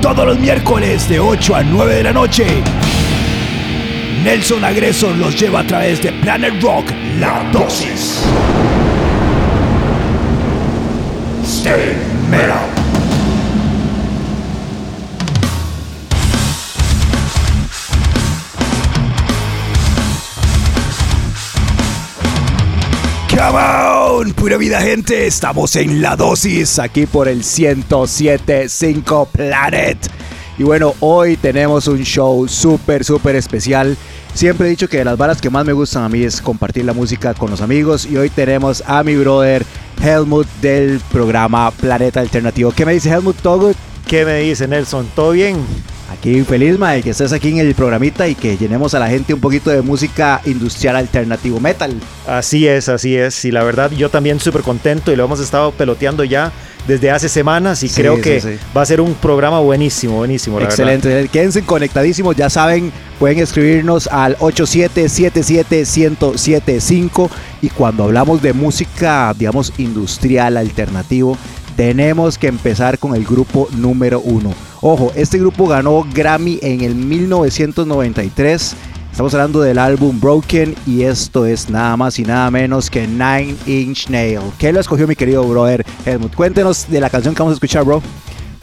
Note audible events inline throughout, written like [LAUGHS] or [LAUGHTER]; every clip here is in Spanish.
Todos los miércoles de 8 a 9 de la noche. Nelson Agresor los lleva a través de Planet Rock, La Dosis. Stay metal. Come on, pura vida gente, estamos en la dosis aquí por el 107.5 Planet. Y bueno, hoy tenemos un show súper, súper especial. Siempre he dicho que de las balas que más me gustan a mí es compartir la música con los amigos. Y hoy tenemos a mi brother Helmut del programa Planeta Alternativo. ¿Qué me dice Helmut? ¿Todo ¿Qué me dice Nelson? ¿Todo bien? Aquí feliz, de que estés aquí en el programita y que llenemos a la gente un poquito de música industrial alternativo metal. Así es, así es. Y la verdad, yo también súper contento y lo hemos estado peloteando ya desde hace semanas y creo que va a ser un programa buenísimo, buenísimo. Excelente. Quédense conectadísimos, ya saben, pueden escribirnos al 8777-1075 y cuando hablamos de música, digamos, industrial alternativo, tenemos que empezar con el grupo número uno. Ojo, este grupo ganó Grammy en el 1993. Estamos hablando del álbum Broken y esto es nada más y nada menos que Nine Inch Nail. ¿Qué lo escogió mi querido brother Helmut? Cuéntenos de la canción que vamos a escuchar, bro.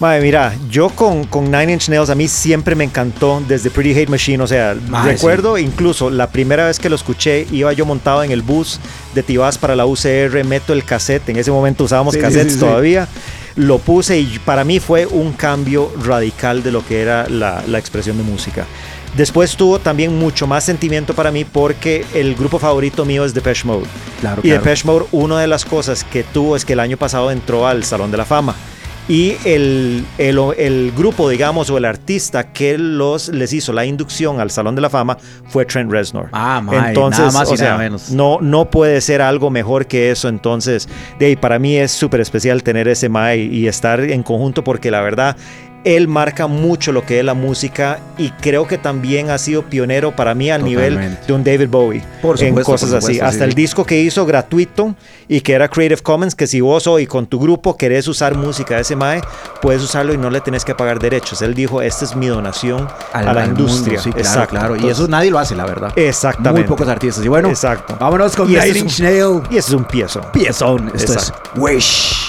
Madre, mira, yo con, con, Nine Inch Nails a mí siempre me encantó desde Pretty Hate Machine. O sea, recuerdo incluso la primera vez que lo escuché, iba yo montado en el bus de Tibás para la UCR, meto el cassette. En ese momento usábamos cassettes todavía. Lo puse y para mí fue un cambio radical de lo que era la, la expresión de música. Después tuvo también mucho más sentimiento para mí porque el grupo favorito mío es Depeche Mode. Claro, y Depeche Mode, una de las cosas que tuvo es que el año pasado entró al Salón de la Fama. Y el, el, grupo, digamos, o el artista que los, les hizo la inducción al Salón de la Fama fue Trent Reznor. Ah, entonces, nada más y nada menos. No, no puede ser algo mejor que eso. Entonces, de para mí es súper especial tener ese Mae y estar en conjunto porque la verdad él marca mucho lo que es la música y creo que también ha sido pionero para mí al nivel de un David Bowie por en cosas así. Hasta el disco que hizo gratuito y que era Creative Commons, que si vos hoy con tu grupo querés usar música de ese MAE, puedes usarlo y no le tenés que pagar derechos. Él dijo, esta es mi donación a la industria. sí, claro, claro. y eso nadie lo hace, la verdad. Exactamente. Muy pocos artistas. Y bueno, Exacto. vámonos con Nine Inch Nail. Y ese es un piezo. Piezón. Esto es Wish.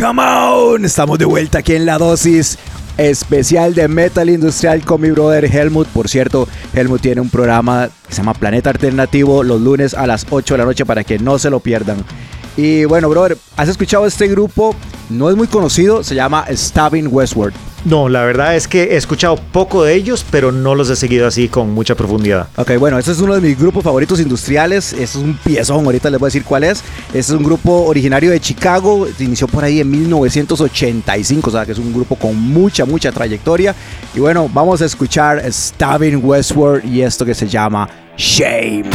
Come on, estamos de vuelta aquí en la dosis especial de Metal Industrial con mi brother Helmut. Por cierto, Helmut tiene un programa que se llama Planeta Alternativo los lunes a las 8 de la noche para que no se lo pierdan. Y bueno, brother, ¿has escuchado este grupo? No es muy conocido, se llama Stabbing Westward. No, la verdad es que he escuchado poco de ellos, pero no los he seguido así con mucha profundidad. Ok, bueno, este es uno de mis grupos favoritos industriales. Este es un piezón, ahorita les voy a decir cuál es. Este es un grupo originario de Chicago, se inició por ahí en 1985, o sea que es un grupo con mucha, mucha trayectoria. Y bueno, vamos a escuchar Stabbing Westward y esto que se llama Shame.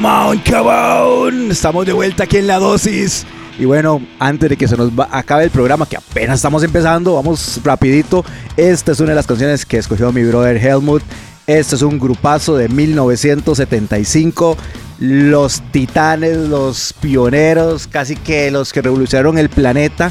Come on, come on. Estamos de vuelta aquí en la dosis. Y bueno, antes de que se nos acabe el programa, que apenas estamos empezando, vamos rapidito. Esta es una de las canciones que escogió mi brother Helmut. Este es un grupazo de 1975. Los titanes, los pioneros, casi que los que revolucionaron el planeta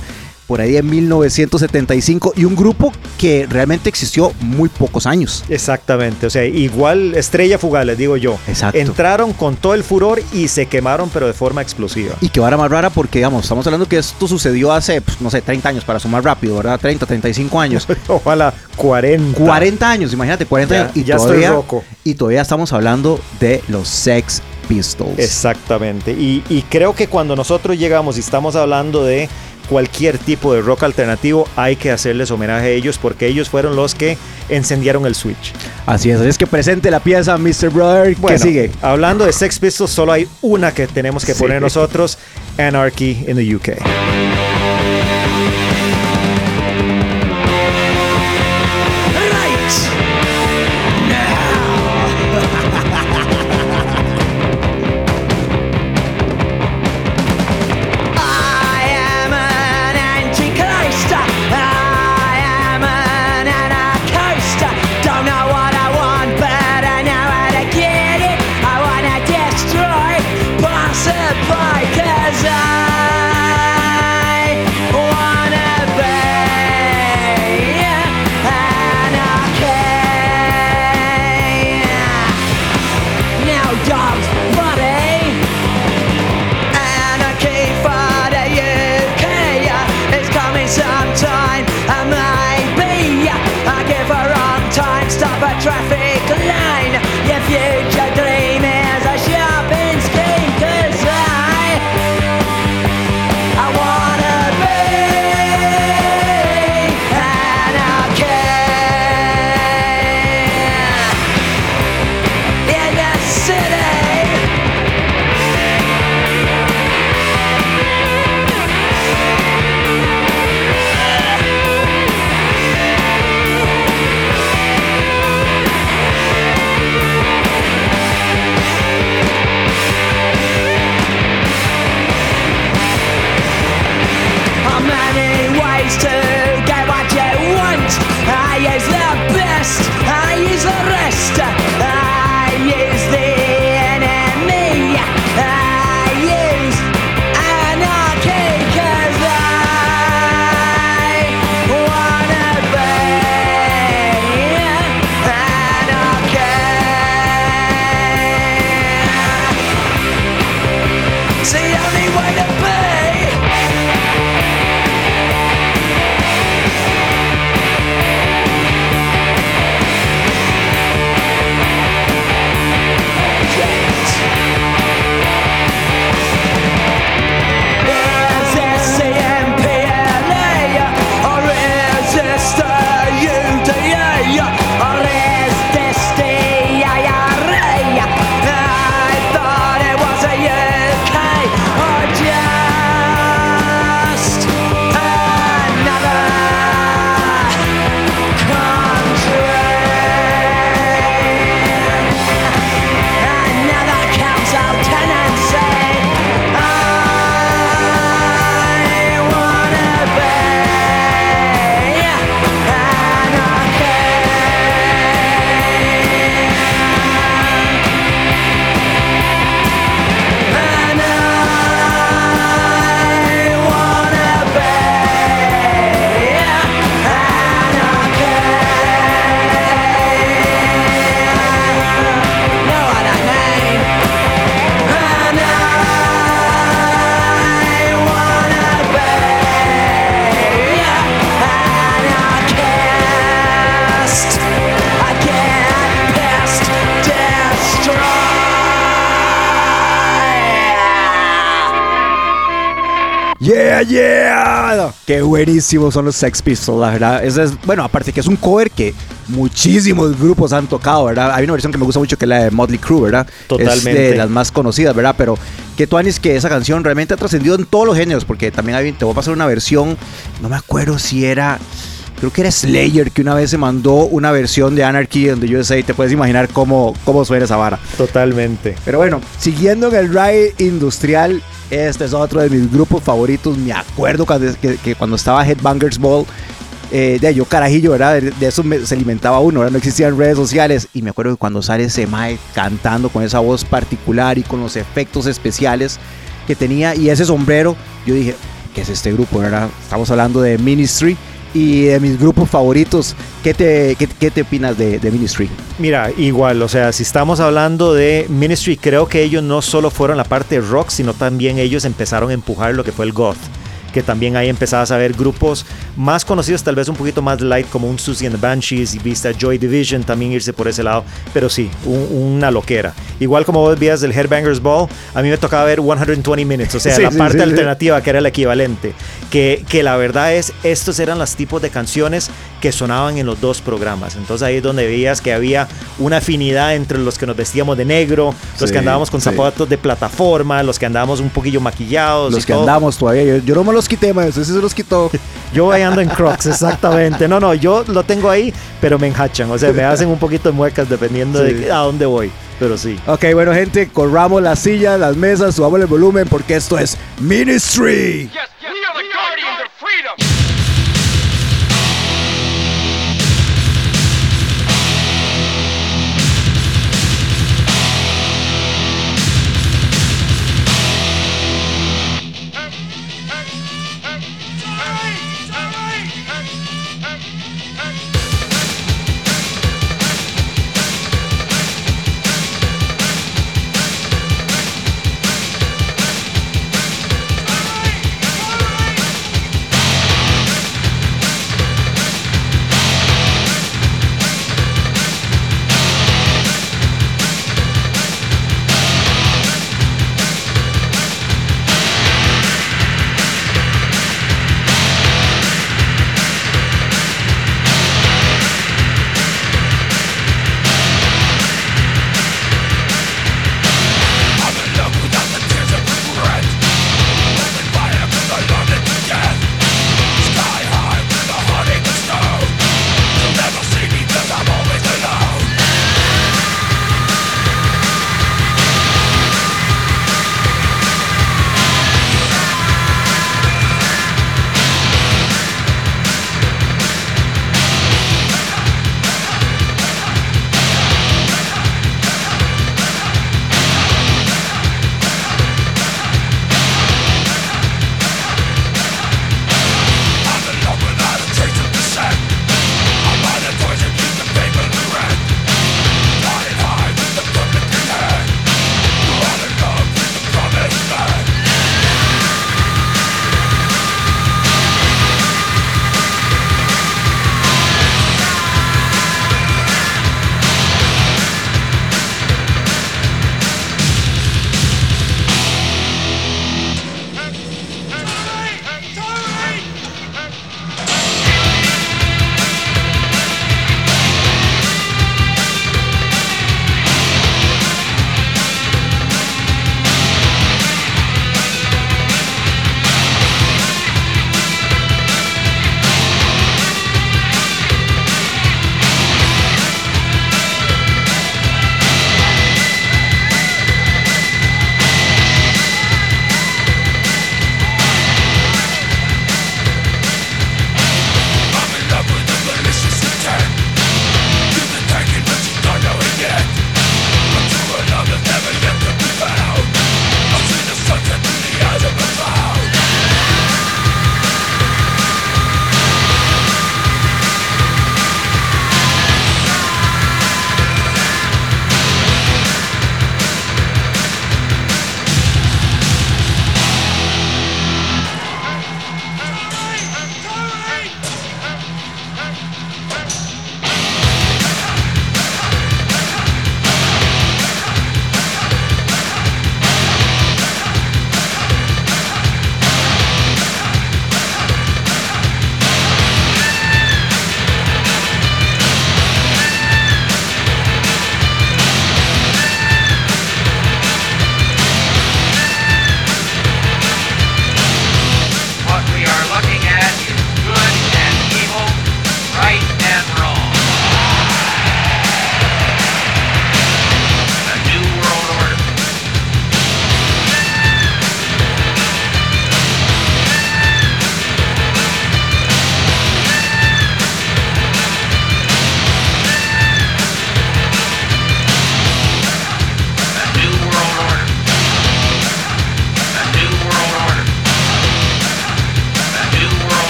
por ahí en 1975 y un grupo que realmente existió muy pocos años. Exactamente, o sea, igual estrella fugaz, les digo yo. Exacto. Entraron con todo el furor y se quemaron, pero de forma explosiva. Y que vara más rara porque, digamos, estamos hablando que esto sucedió hace, pues, no sé, 30 años para sumar rápido, ¿verdad? 30, 35 años. [LAUGHS] Ojalá 40. 40 años, imagínate, 40 años. Y, todavía, y todavía estamos hablando de los Sex Pistols. Exactamente. Y, y creo que cuando nosotros llegamos y estamos hablando de cualquier tipo de rock alternativo, hay que hacerles homenaje a ellos porque ellos fueron los que encendieron el switch. Así es, es que presente la pieza, Mr. Brother. ¿Qué sigue? Hablando de Sex Pistols, solo hay una que tenemos que poner nosotros: Anarchy in the UK. Yeah, Qué buenísimos son los Sex Pistols, la verdad. Es, bueno, aparte que es un cover que muchísimos grupos han tocado, ¿verdad? Hay una versión que me gusta mucho que es la de Motley Crue, ¿verdad? Totalmente. Es de las más conocidas, ¿verdad? Pero que tú es que esa canción realmente ha trascendido en todos los géneros, porque también hay, te voy a pasar una versión, no me acuerdo si era creo que era Slayer, que una vez se mandó una versión de Anarchy donde USA. Te puedes imaginar cómo, cómo suena esa vara. Totalmente. Pero bueno, siguiendo en el ride industrial, este es otro de mis grupos favoritos. Me acuerdo cuando, que, cuando estaba Headbangers Ball. Eh, de yo carajillo, ¿verdad? De, eso se alimentaba uno, ¿verdad? No existían redes sociales. Y me acuerdo que cuando sale ese Mae cantando con esa voz particular y con los efectos especiales que tenía y ese sombrero, yo dije, ¿qué es este grupo? ¿verdad? Estamos hablando de Ministry y de mis grupos favoritos. ¿Qué te, qué, te opinas de, de, Ministry? Mira, igual, o sea, si estamos hablando de Ministry, creo que ellos no solo fueron la parte rock, sino también ellos empezaron a empujar lo que fue el goth que también ahí empezabas a ver grupos más conocidos, tal vez un poquito más light, como un Susie and the Banshees y vista Joy Division, también irse por ese lado, pero sí, una loquera. Igual como vos vías del Headbangers Ball, a mí me tocaba ver 120 Minutes, o sea, [LAUGHS] la parte alternativa que era el equivalente, que, que la verdad es, estos eran los tipos de canciones que sonaban en los dos programas, entonces ahí es donde veías que había una afinidad entre los que nos vestíamos de negro, los que andábamos con zapatos de plataforma, los que andábamos un poquillo maquillados. Los que andábamos todavía, yo, yo no me lo los quité, maestro. Ese se los quitó. [LAUGHS] Yo ahí ando en Crocs, exactamente. No, no, yo lo tengo ahí, pero me enhachan. O sea, me hacen un poquito de muecas dependiendo de a dónde voy. Pero sí. Ok, bueno, gente, corramos las sillas, las mesas, subamos el volumen porque esto es Ministry. Hey, hey,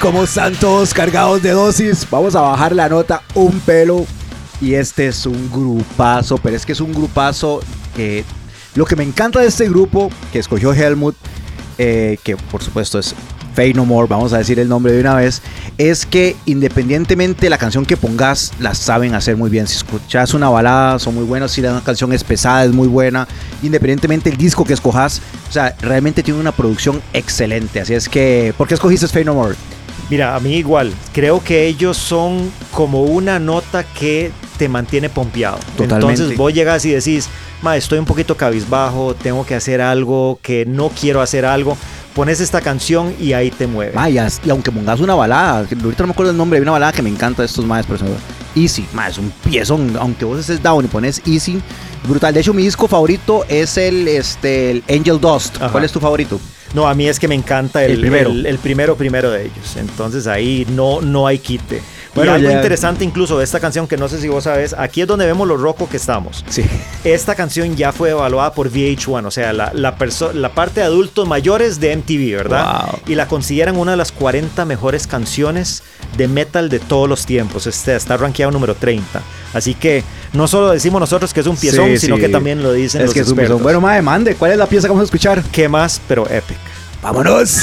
¿cómo están todos cargados de dosis? Vamos a bajar la nota un pelo. Y este es un grupazo, pero es que es un grupazo que... Lo que me encanta de este grupo que escogió Helmut, eh, que por supuesto es Fade No More, vamos a decir el nombre de una vez, es que independientemente de la canción que pongas, la saben hacer muy bien. Si escuchas una balada, son muy buenos. Si la canción es pesada, es muy buena. Independientemente del disco que escojas, o sea, realmente tiene una producción excelente. Así es que, ¿por qué escogiste Fade No More? Mira, a mí igual. Creo que ellos son como una nota que te mantiene pompeado. Totalmente. Entonces vos llegas y decís, ma, estoy un poquito cabizbajo, tengo que hacer algo, que no quiero hacer algo pones esta canción y ahí te mueve. Vayas, y aunque pongas una balada, ahorita no me acuerdo el nombre, hay una balada que me encanta de estos más, pero Easy, más es un piezón, aunque vos estés down y pones Easy, brutal. De hecho, mi disco favorito es el, este, Angel Dust. ¿Cuál es tu favorito? No, a mí es que me encanta el, primero. El, primero primero de ellos. Entonces ahí no, no hay quite. Bueno, y algo interesante incluso de esta canción que no sé si vos sabes, aquí es donde vemos lo roco que estamos. Sí. Esta canción ya fue evaluada por VH1, o sea, la, la, la parte de adultos mayores de MTV, ¿verdad? Y la consideran una de las 40 mejores canciones de metal de todos los tiempos. Este está rankeado número 30. Así que no solo decimos nosotros que es un piezón, sino que también lo dicen es los que Es un piezón. Bueno, madre, mande, ¿cuál es la pieza que vamos a escuchar? ¿Qué más? Pero epic. ¡Vámonos!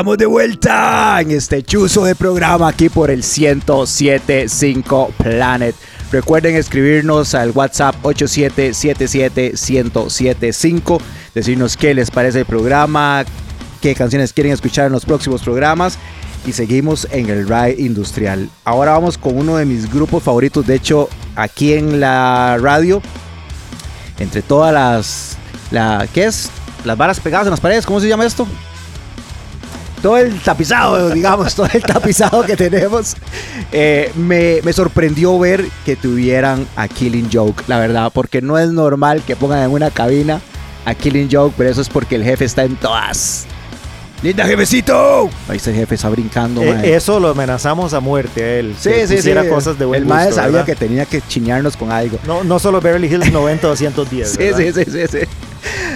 Estamos de vuelta en este chuzo de programa aquí por el 1075 Planet. Recuerden escribirnos al WhatsApp 8777-1075, decirnos qué les parece el programa, qué canciones quieren escuchar en los próximos programas y seguimos en el ride industrial. Ahora vamos con uno de mis grupos favoritos, de hecho, aquí en la radio, entre todas las, la, ¿qué es? Las varas pegadas en las paredes, ¿cómo se llama esto? Todo el tapizado, digamos, todo el tapizado que tenemos, eh, me, me, sorprendió ver que tuvieran a Killing Joke, la verdad, porque no es normal que pongan en una cabina a Killing Joke, pero eso es porque el jefe está en todas. ¡Linda jefecito! Ahí está el jefe, está brincando. Eh, eso lo amenazamos a muerte a él. Sí, sí, sí. cosas de buen El mae sabía que tenía que chiñarnos con algo. No, no solo Beverly Hills 90 210. [LAUGHS] sí, sí, sí, sí, sí.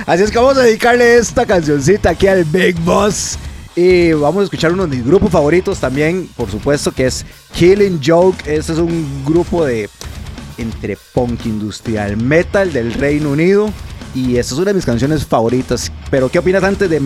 Así es que vamos a dedicarle esta cancioncita aquí al Big Boss. Y vamos a escuchar uno de mis grupos favoritos también, por supuesto, que es Killing Joke. Este es un grupo de entre punk industrial metal del Reino Unido. Y esta es una de mis canciones favoritas. Pero, ¿qué opinas antes de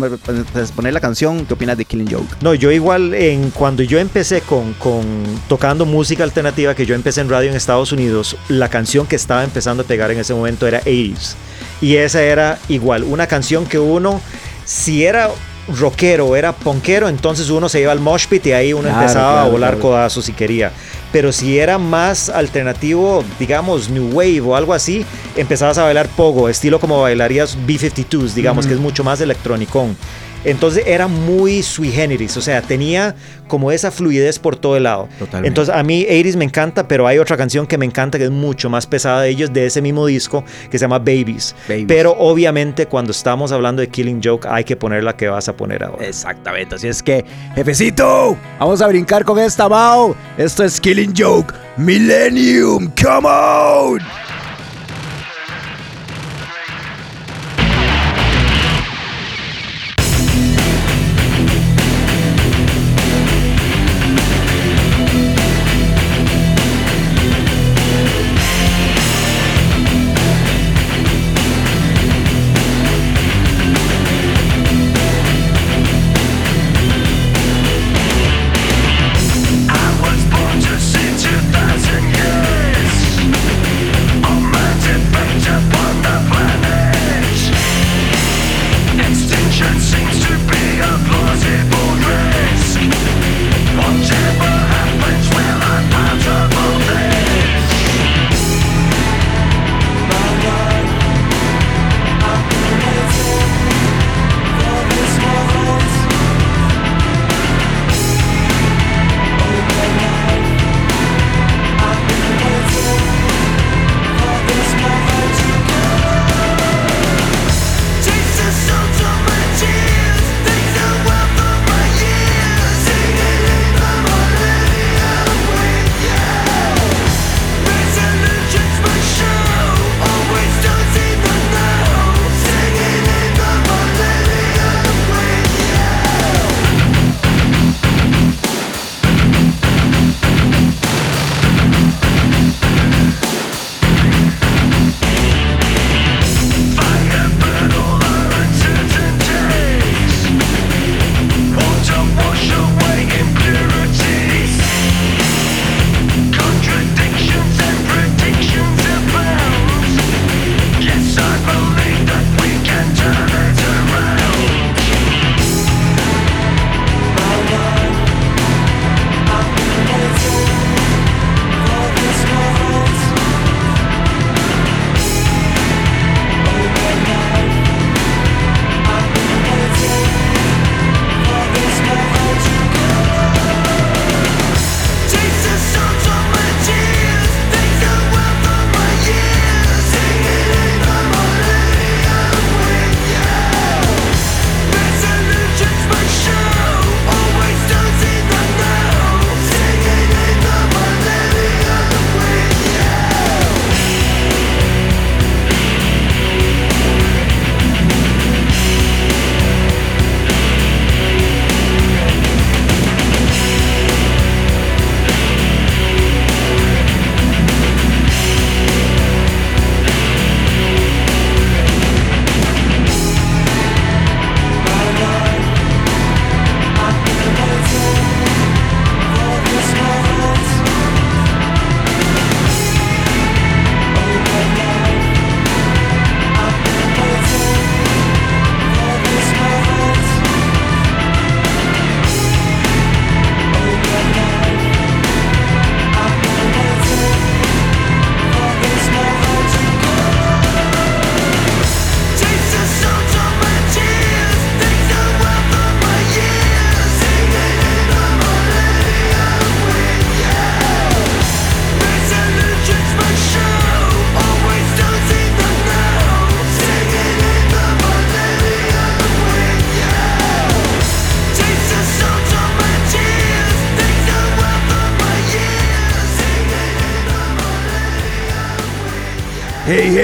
poner la canción? ¿Qué opinas de Killing Joke? No, yo igual, en, cuando yo empecé con, con tocando música alternativa, que yo empecé en radio en Estados Unidos, la canción que estaba empezando a pegar en ese momento era 80s. Y esa era igual, una canción que uno, si era rockero, era punkero, entonces uno se iba al mosh pit y ahí uno empezaba a volar codazos si quería. Pero si era más alternativo, digamos, New Wave o algo así, empezabas a bailar pogo, estilo como bailarías B-52s, digamos, que es mucho más electronicón. Entonces era muy sui generis, o sea, tenía como esa fluidez por todo el lado. Totalmente. Entonces a mí 80 me encanta, pero hay otra canción que me encanta que es mucho más pesada de ellos, de ese mismo disco, que se llama Babies. Pero obviamente cuando estamos hablando de Killing Joke hay que poner la que vas a poner ahora. Exactamente, así es que, jefecito, vamos a brincar con esta, Mao. Esto es Killing Joke Millennium, come on.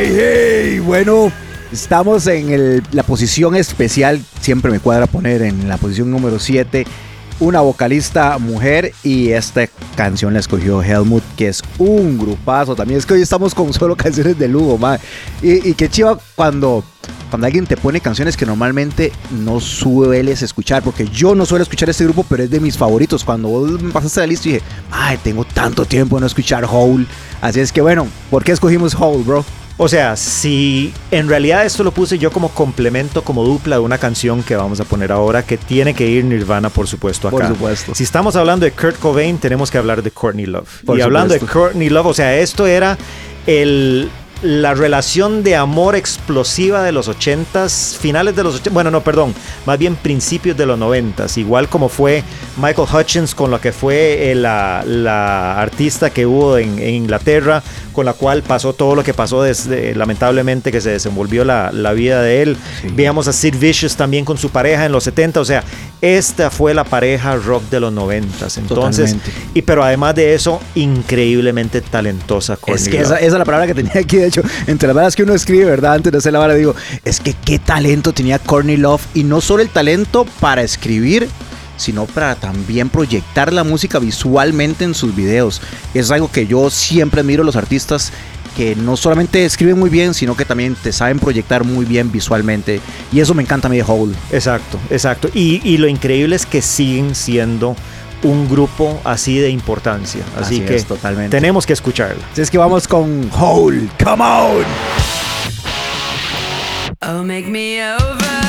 Hey. Bueno, estamos en la posición especial. Siempre me cuadra poner en la posición número 7 una vocalista mujer y esta canción la escogió Helmut, que es un grupazo. También es que hoy estamos con solo canciones de Lugo, man. Y, y qué chiva cuando, cuando alguien te pone canciones que normalmente no sueles escuchar, porque yo no suelo escuchar este grupo, pero es de mis favoritos. Cuando vos me pasaste la lista, dije, ay, tengo tanto tiempo de no escuchar Hole. Así es que bueno, ¿por qué escogimos Hole, bro? O sea, si en realidad esto lo puse yo como complemento, como dupla de una canción que vamos a poner ahora, que tiene que ir Nirvana, por supuesto, acá. Por supuesto. Si estamos hablando de Kurt Cobain, tenemos que hablar de Courtney Love. y hablando de Courtney Love, o sea, esto era el la relación de amor explosiva de los 80s, finales de los 80 bueno, no, perdón, más bien principios de los 90s, igual como fue Michael Hutchins con lo que fue eh, la, artista que hubo en, Inglaterra, con la cual pasó todo lo que pasó desde, lamentablemente que se desenvolvió la, vida de él. Veíamos a Sid Vicious también con su pareja en los 70, o sea, esta fue la pareja rock de los 90s. Entonces, y pero además de eso, increíblemente talentosa. Es que esa, esa, es la palabra que tenía aquí, de entre las varas que uno escribe, ¿verdad? Antes de hacer la vara, digo, es que qué talento tenía Courtney Love. Y no solo el talento para escribir, sino para también proyectar la música visualmente en sus videos. Es algo que yo siempre admiro a los artistas que no solamente escriben muy bien, sino que también te saben proyectar muy bien visualmente. Y eso me encanta a mí de Hole. Exacto, exacto. Y, y lo increíble es que siguen siendo un grupo así de importancia. Así, que totalmente. tenemos que escucharla. Así es que vamos con Hole. Come on. Oh, make me over.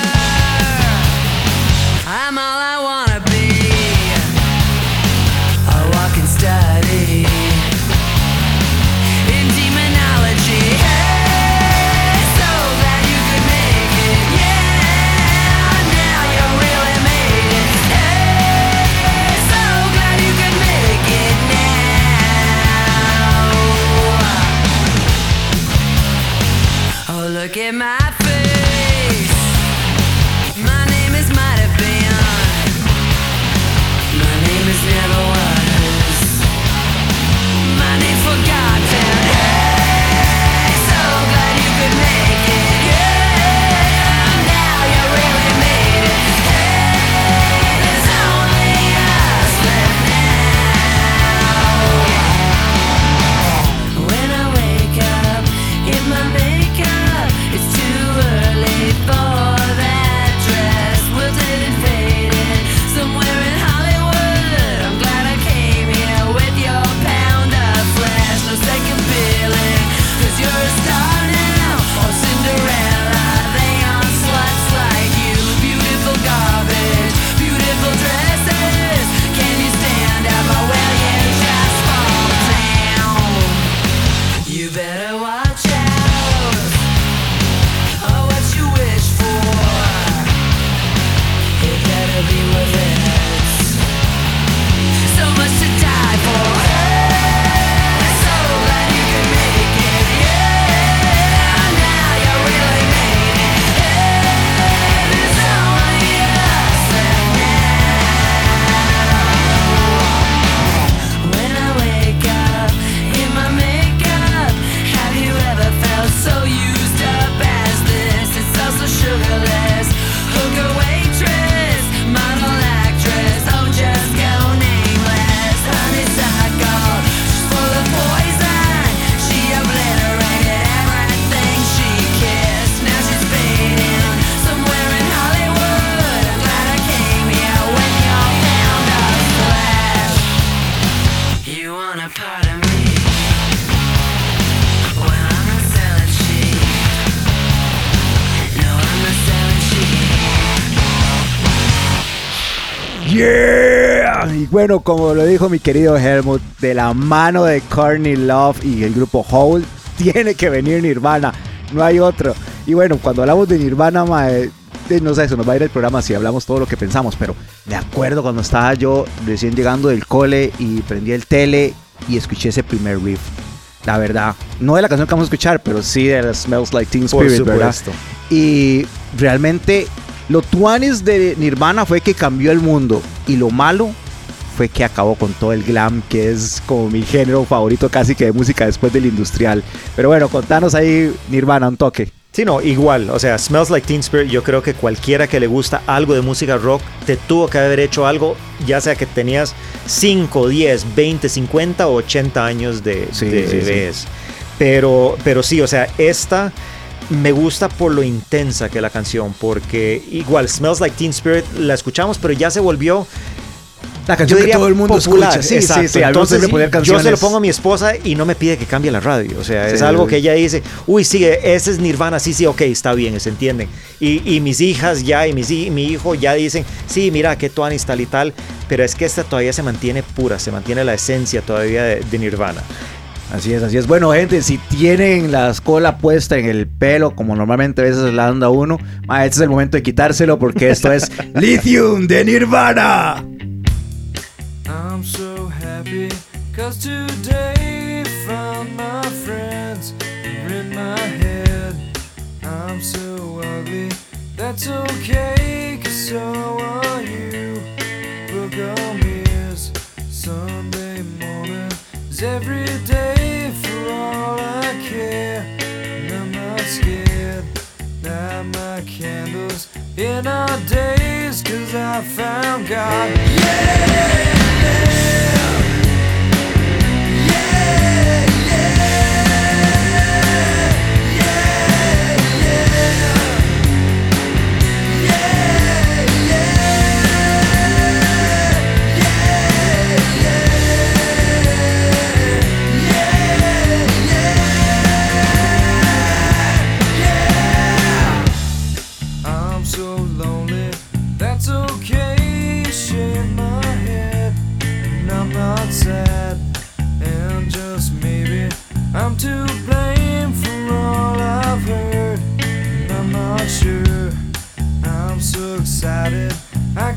Bueno, como lo dijo mi querido Helmut, de la mano de Courtney Love y el grupo Hole, [LAUGHS] tiene que venir Nirvana. No hay otro. Y bueno, cuando hablamos de Nirvana, no sé, eso nos va a ir el programa si hablamos todo lo que pensamos, pero de acuerdo cuando estaba yo recién llegando del cole y prendí el tele y escuché ese primer riff. La verdad, no de la canción que vamos a escuchar, pero sí de Smells Like Teen Spirit, ¿verdad? Y realmente lo tuanis de Nirvana fue que cambió el mundo y lo malo fue que acabó con todo el glam, que es como mi género favorito casi que de música después del industrial. Pero bueno, contanos ahí, Nirvana, un toque. Sí, no, igual. O sea, Smells Like Teen Spirit, yo creo que cualquiera que le gusta algo de música rock te tuvo que haber hecho algo, ya sea que tenías 5, 10, 20, 50 o 80 años de, Sí, de sí, sí. bebés. Pero, pero sí, o sea, esta me gusta por lo intensa que es la canción, porque igual Smells Like Teen Spirit la escuchamos, pero ya se volvió La yo diría popular, Sí, exacto. sí, sí. Entonces, de poner yo se lo pongo a mi esposa y no me pide que cambie la radio. O sea, es Sí, algo sí. que ella dice, uy, sí, ese es Nirvana, sí, sí, ok, está bien, se entienden. Y, y mis hijas ya, y mis, mi hijo ya dicen, sí, mira, que Tuanis tal y tal, pero es que esta todavía se mantiene pura, se mantiene la esencia todavía de, de Nirvana. Así es, así es. Bueno, gente, si tienen la cola puesta en el pelo, como normalmente a veces la anda uno, este es el momento de quitárselo porque esto es [LAUGHS] Lithium de Nirvana. I'm so happy cause today found my friends are in my head. I'm so ugly, that's okay cause so are you. Book on mirrors, Sunday morning is every day for all I care. And I'm not scared, light my candles in our days cause I found God. Hey.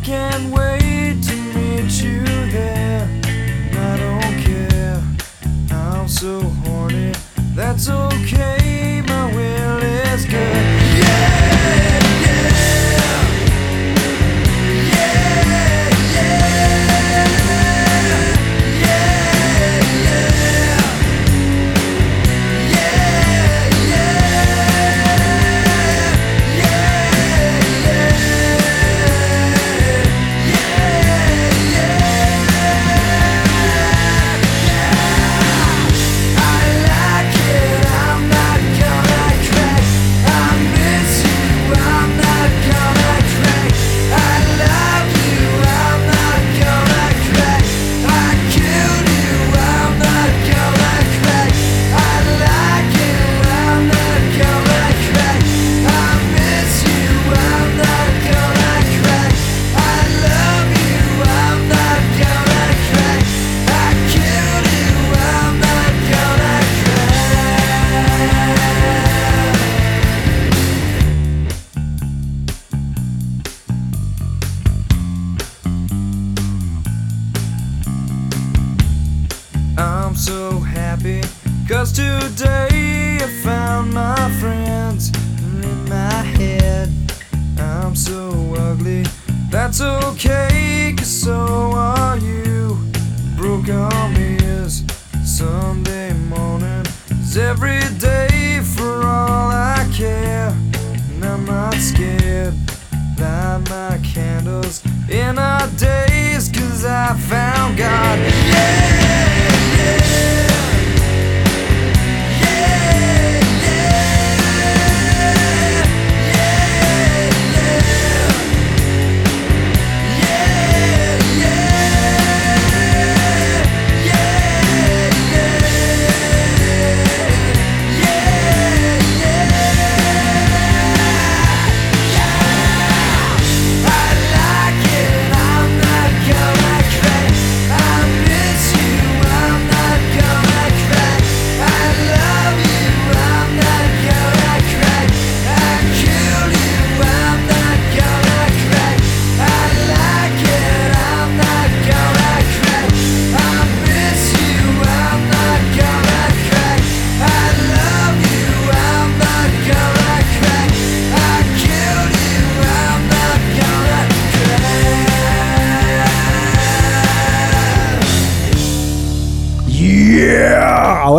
can't wait.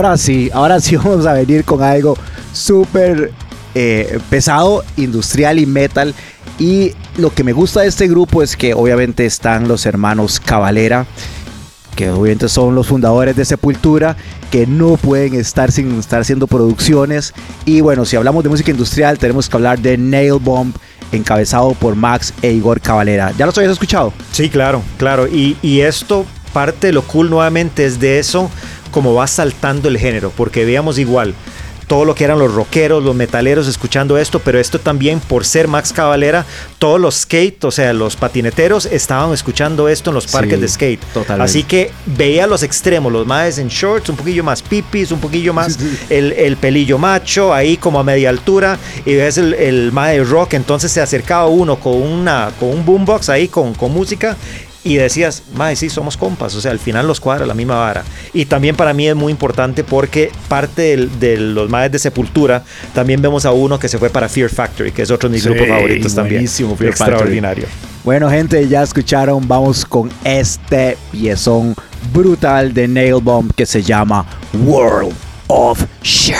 Ahora sí, ahora sí [LAUGHS] vamos a venir con algo súper eh, pesado, industrial y metal. Y lo que me gusta de este grupo es que obviamente están los hermanos Cavalera, que obviamente son los fundadores de Sepultura, que no pueden estar sin estar haciendo producciones. Y bueno, si hablamos de música industrial, tenemos que hablar de Nail Bomb, encabezado por Max e Igor Cavalera. ¿Ya los habías escuchado? Sí, claro, claro. Y, y esto, parte de lo cool nuevamente es de eso, como va saltando el género, porque veíamos igual todo lo que eran los rockeros, los metaleros escuchando esto, pero esto también por ser Max Cavalera, todos los skate, o sea, los patineteros estaban escuchando esto en los parques Sí, de skate. totalmente. Así que veía los extremos, los más en shorts, un poquillo más pipis, un poquillo más Sí, sí. El, el pelillo macho, ahí como a media altura, y ves el, el mae de rock, entonces se acercaba uno con, una, con un boombox ahí con, con música. Y decías, mae, sí, somos compas. O sea, al final los cuadra la misma vara. Y también para mí es muy importante porque parte del- de los maes de Sepultura, también vemos a uno que se fue para Fear Factory, que es otro de mis Sí, grupos favoritos también. buenísimo, Fear Factory. Extraordinario. Bueno, gente, ya escucharon. Vamos con este piezón brutal de Nail Bomb que se llama World of Shit.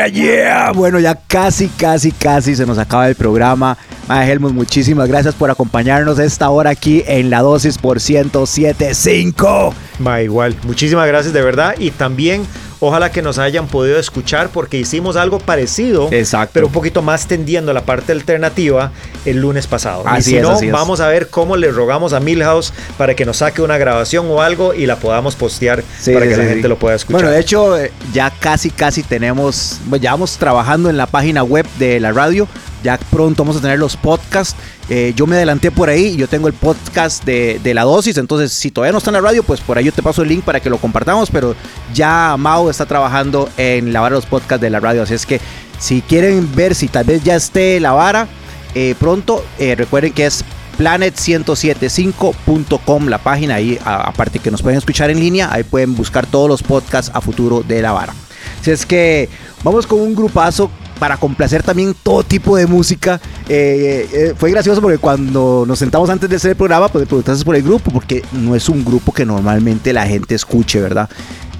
Yeah, yeah. Bueno, ya casi, casi, casi se nos acaba el programa. Mae Helmut, muchísimas gracias por acompañarnos esta hora aquí en la dosis por 107.5. Va igual. Muchísimas gracias de verdad. Y también ojalá que nos hayan podido escuchar porque hicimos algo parecido. Exacto. Pero un poquito más tendiendo a la parte alternativa el lunes pasado. Así y si es, no, así es. vamos a ver cómo le rogamos a Milhouse para que nos saque una grabación o algo y la podamos postear Sí, para que sí, la gente lo pueda escuchar. Bueno, de hecho, eh, ya casi, casi tenemos, ya vamos trabajando en la página web de la radio. Ya pronto vamos a tener los podcasts. Eh, yo me adelanté por ahí, yo tengo el podcast de, de la dosis, entonces si todavía no está en la radio, pues por ahí yo te paso el link para que lo compartamos, pero ya Mao está trabajando en la vara los podcasts de la radio, así es que si quieren ver si tal vez ya esté la vara eh, pronto, eh, recuerden que es planet1075.com la página ahí, aparte que nos pueden escuchar en línea, ahí pueden buscar todos los podcasts a futuro de la vara. Así es que vamos con un grupazo para complacer también todo tipo de música. Eh, eh, fue gracioso porque cuando nos sentamos antes de hacer el programa, pues preguntaste por el grupo, porque no es un grupo que normalmente la gente escuche, ¿verdad?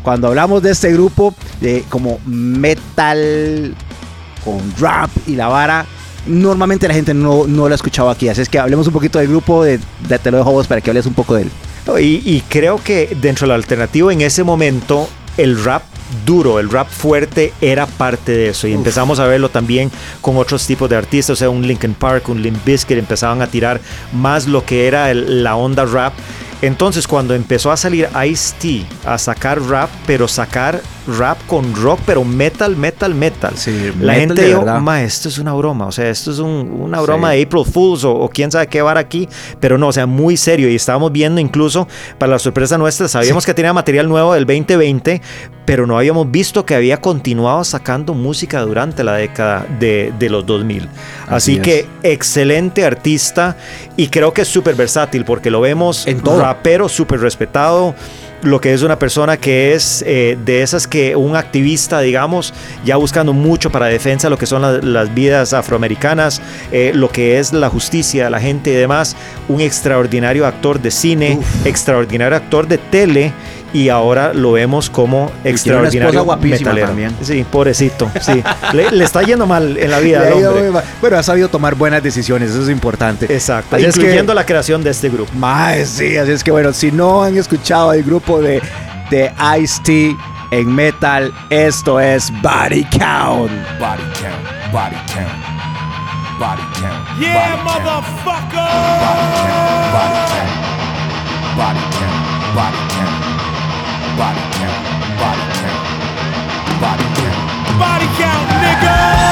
Cuando hablamos de este grupo, de como metal con rap y la vara, normalmente la gente no, no lo ha escuchado aquí. Así es que hablemos un poquito del grupo, de, de Te lo para que hables un poco de él. Y, y creo que dentro del alternativo en ese momento el rap duro, el rap fuerte era parte de eso y empezamos a verlo también con otros tipos de artistas, o sea, un Linkin Park, un Limp Bizkit empezaban a tirar más lo que era el- la onda rap. Entonces cuando empezó a salir Ice-T a sacar rap, pero sacar rap con rock, pero metal, metal, metal. Sí, la metal gente dijo, ma, esto es una broma, o sea, esto es un- una broma Sí. de April Fools o, o quién sabe qué bar aquí, pero no, o sea, muy serio. Y estábamos viendo incluso, para la sorpresa nuestra, sabíamos que tenía material nuevo del 2020, pero no habíamos visto que había continuado sacando música durante la década de, de los 2000. Así, Así es. que excelente artista y creo que es súper versátil porque lo vemos En todo. rapero, súper respetado lo que es una persona que es eh, de esas que un activista, digamos, ya buscando mucho para defensa de lo que son la- las vidas afroamericanas, eh, lo que es la justicia de la gente y demás, un extraordinario actor de cine, extraordinario actor de tele y ahora lo vemos como una extraordinario guapísima metalero. también. Sí, pobrecito, sí. le, le está yendo mal en la vida [LAUGHS] Le al ha ido hombre. muy mal. Bueno, ha sabido tomar buenas decisiones, eso es importante. Exacto, Así es que- incluyendo la creación de este grupo. Mae, sí, así es que bueno, si no han escuchado el grupo de, de Ice-T en metal, esto es Body Count. Body count, body count, body count. Yeah, body count, motherfucker! Body count, body count, body count, body count, body count, body count, Body count, nigga!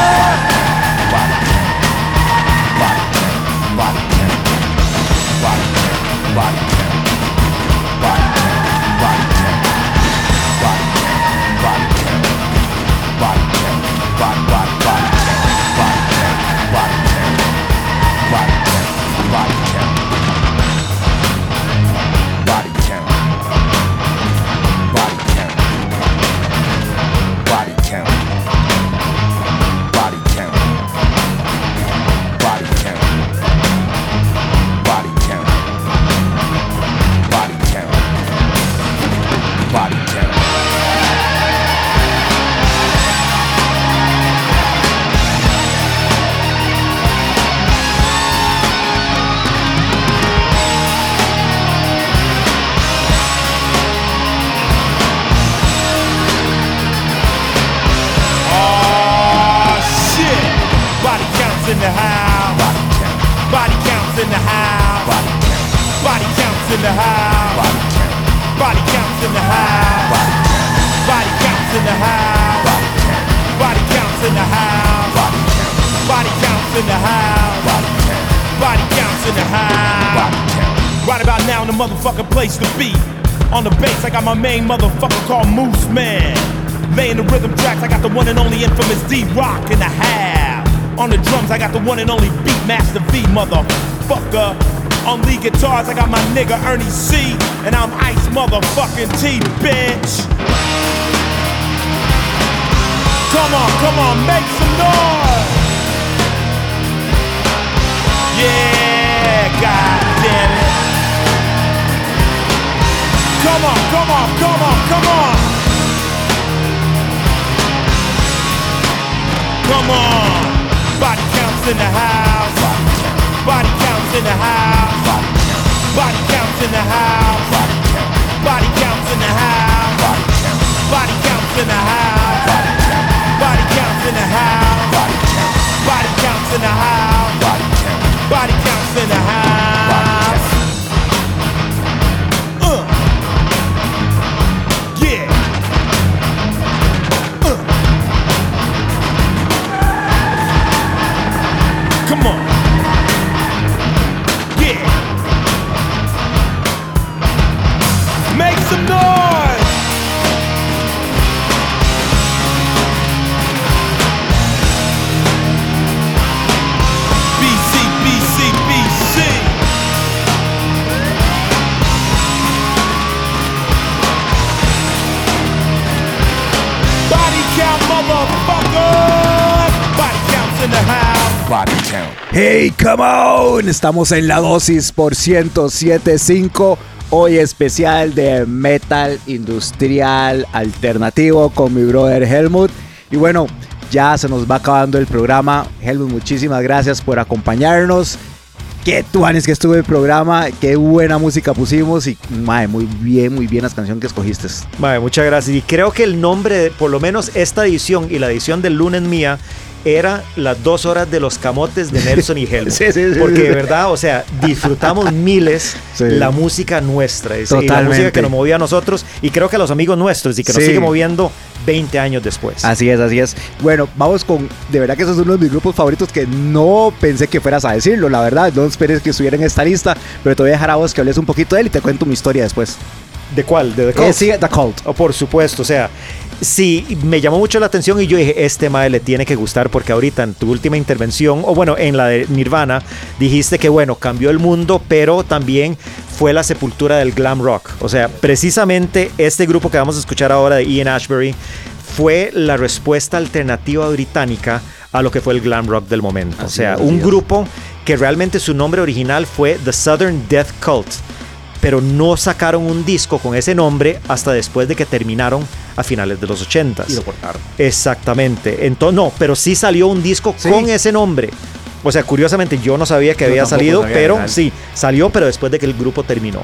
Main motherfucker called Moose Man. Laying the rhythm tracks, I got the one and only infamous D Rock in the half. On the drums, I got the one and only Beatmaster V, motherfucker. On lead guitars, I got my nigga Ernie C. And I'm Ice motherfucking T, bitch. Come on, come on, make some noise. Yeah, god damn it. Come on, come on, come on, come on. Come on. Body counts in the house. Body counts in the house. Body counts in the house. Body counts in the house. Body counts in the house. Body counts in the house. Body counts in the house. Body counts in the house. Come on. Hey, come on. Estamos en la dosis por 107.5. Hoy especial de metal industrial alternativo con mi brother Helmut. Y bueno, ya se nos va acabando el programa. Helmut, muchísimas gracias por acompañarnos. Qué tuanes que estuvo el programa, qué buena música pusimos y mae, muy bien, muy bien las canciones que escogiste. Vale, muchas gracias. Y creo que el nombre, por lo menos esta edición y la edición del lunes mía, era las dos horas de los camotes de Nelson y [LAUGHS] Helmut. Sí, sí, sí, Porque de verdad, o sea, disfrutamos [LAUGHS] miles la música nuestra. es- la música que nos movía a nosotros y creo que a los amigos nuestros y que nos sigue moviendo 20 años después. Así es, así es. Bueno, vamos con, de verdad que eso es uno de mis grupos favoritos que no pensé que fueras a decirlo, la verdad, no esperes que estuviera en esta lista, pero te voy a dejar a vos que hables un poquito de él y te cuento mi historia después. ¿De cuál? ¿De The Eh, Cult? sí, The Cult. Oh, por supuesto, o sea, sí, me llamó mucho la atención y yo dije, este mae le tiene que gustar porque ahorita en tu última intervención, o bueno, en la de Nirvana, dijiste que bueno, cambió el mundo, pero también fue la sepultura del glam rock. O sea, precisamente este grupo que vamos a escuchar ahora de Ian Ashbury fue la respuesta alternativa británica a lo que fue el glam rock del momento. o sea, un grupo que realmente su nombre original fue The Southern Death Cult pero no sacaron un disco con ese nombre hasta después de que terminaron a finales de los 80 Y lo cortaron. Exactamente. Entonces, no, pero sí salió un disco Sí. con ese nombre. O sea, curiosamente yo no sabía que Yo había salido, pero sí, salió, pero después de que el grupo terminó.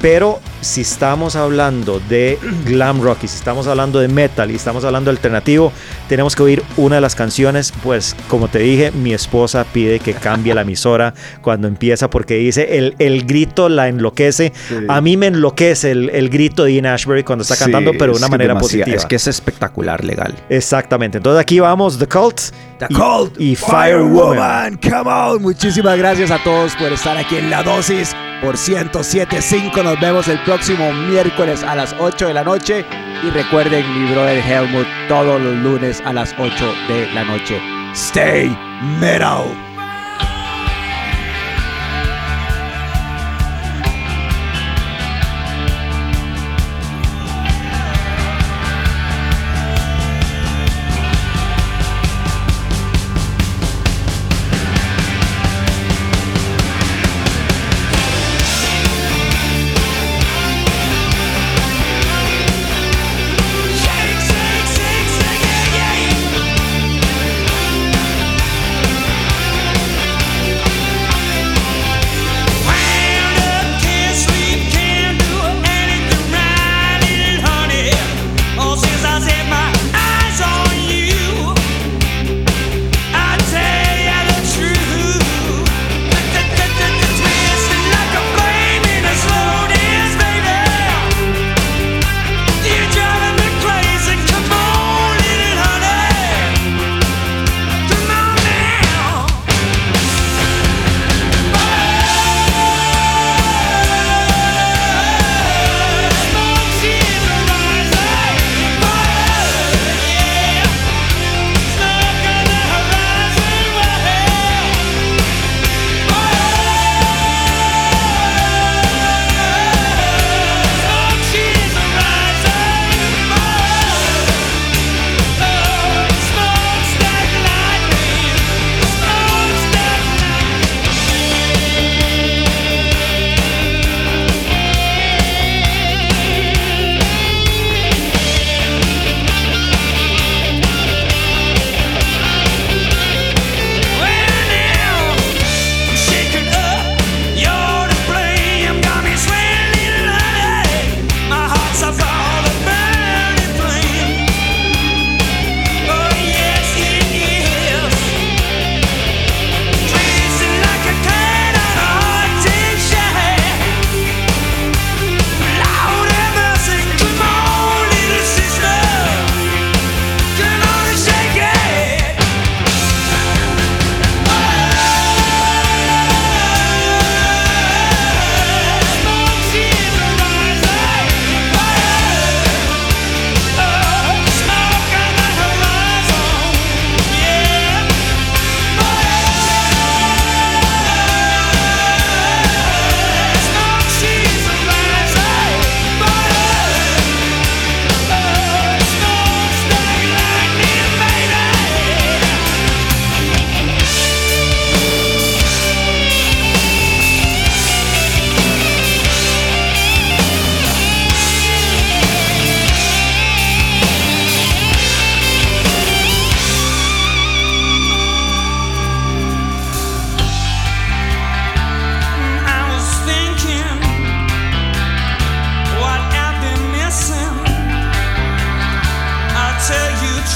Pero si estamos hablando de glam rock y si estamos hablando de metal y estamos hablando de alternativo, tenemos que oír una de las canciones. Pues, como te dije, mi esposa pide que cambie la emisora cuando empieza porque dice el, el grito la enloquece. Sí. A mí me enloquece el, el grito de Ian Ashbury cuando está cantando, pero de una manera positiva. Es que es espectacular, legal. Exactamente. Entonces aquí vamos, The Cult. The y- Cult, y Firewoman. come on. Muchísimas gracias a todos por estar aquí en La Dosis por 107.5. Nos vemos el próximo miércoles a las 8 de la noche. Y recuerden, mi brother Helmut, todos los lunes a las 8 de la noche. Stay metal.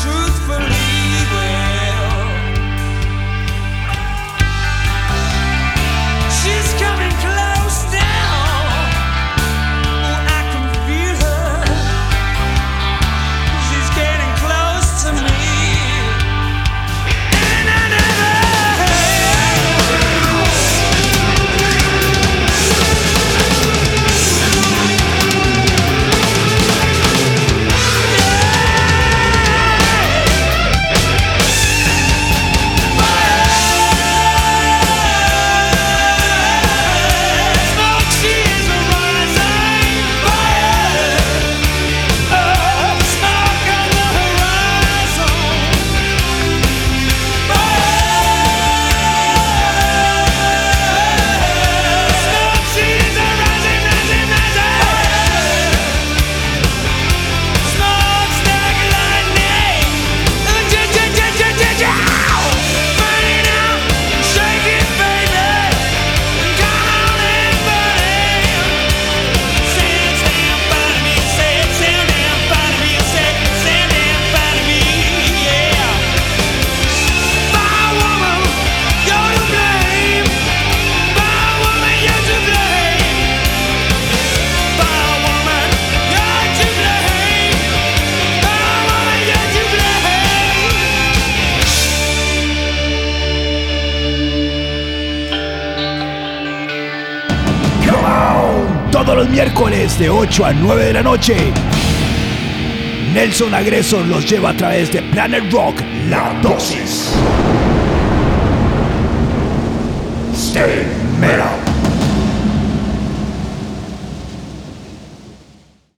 truth. 8 a 9 de la noche. Nelson Agresor los lleva a través de Planet Rock, La Dosis. Stay metal.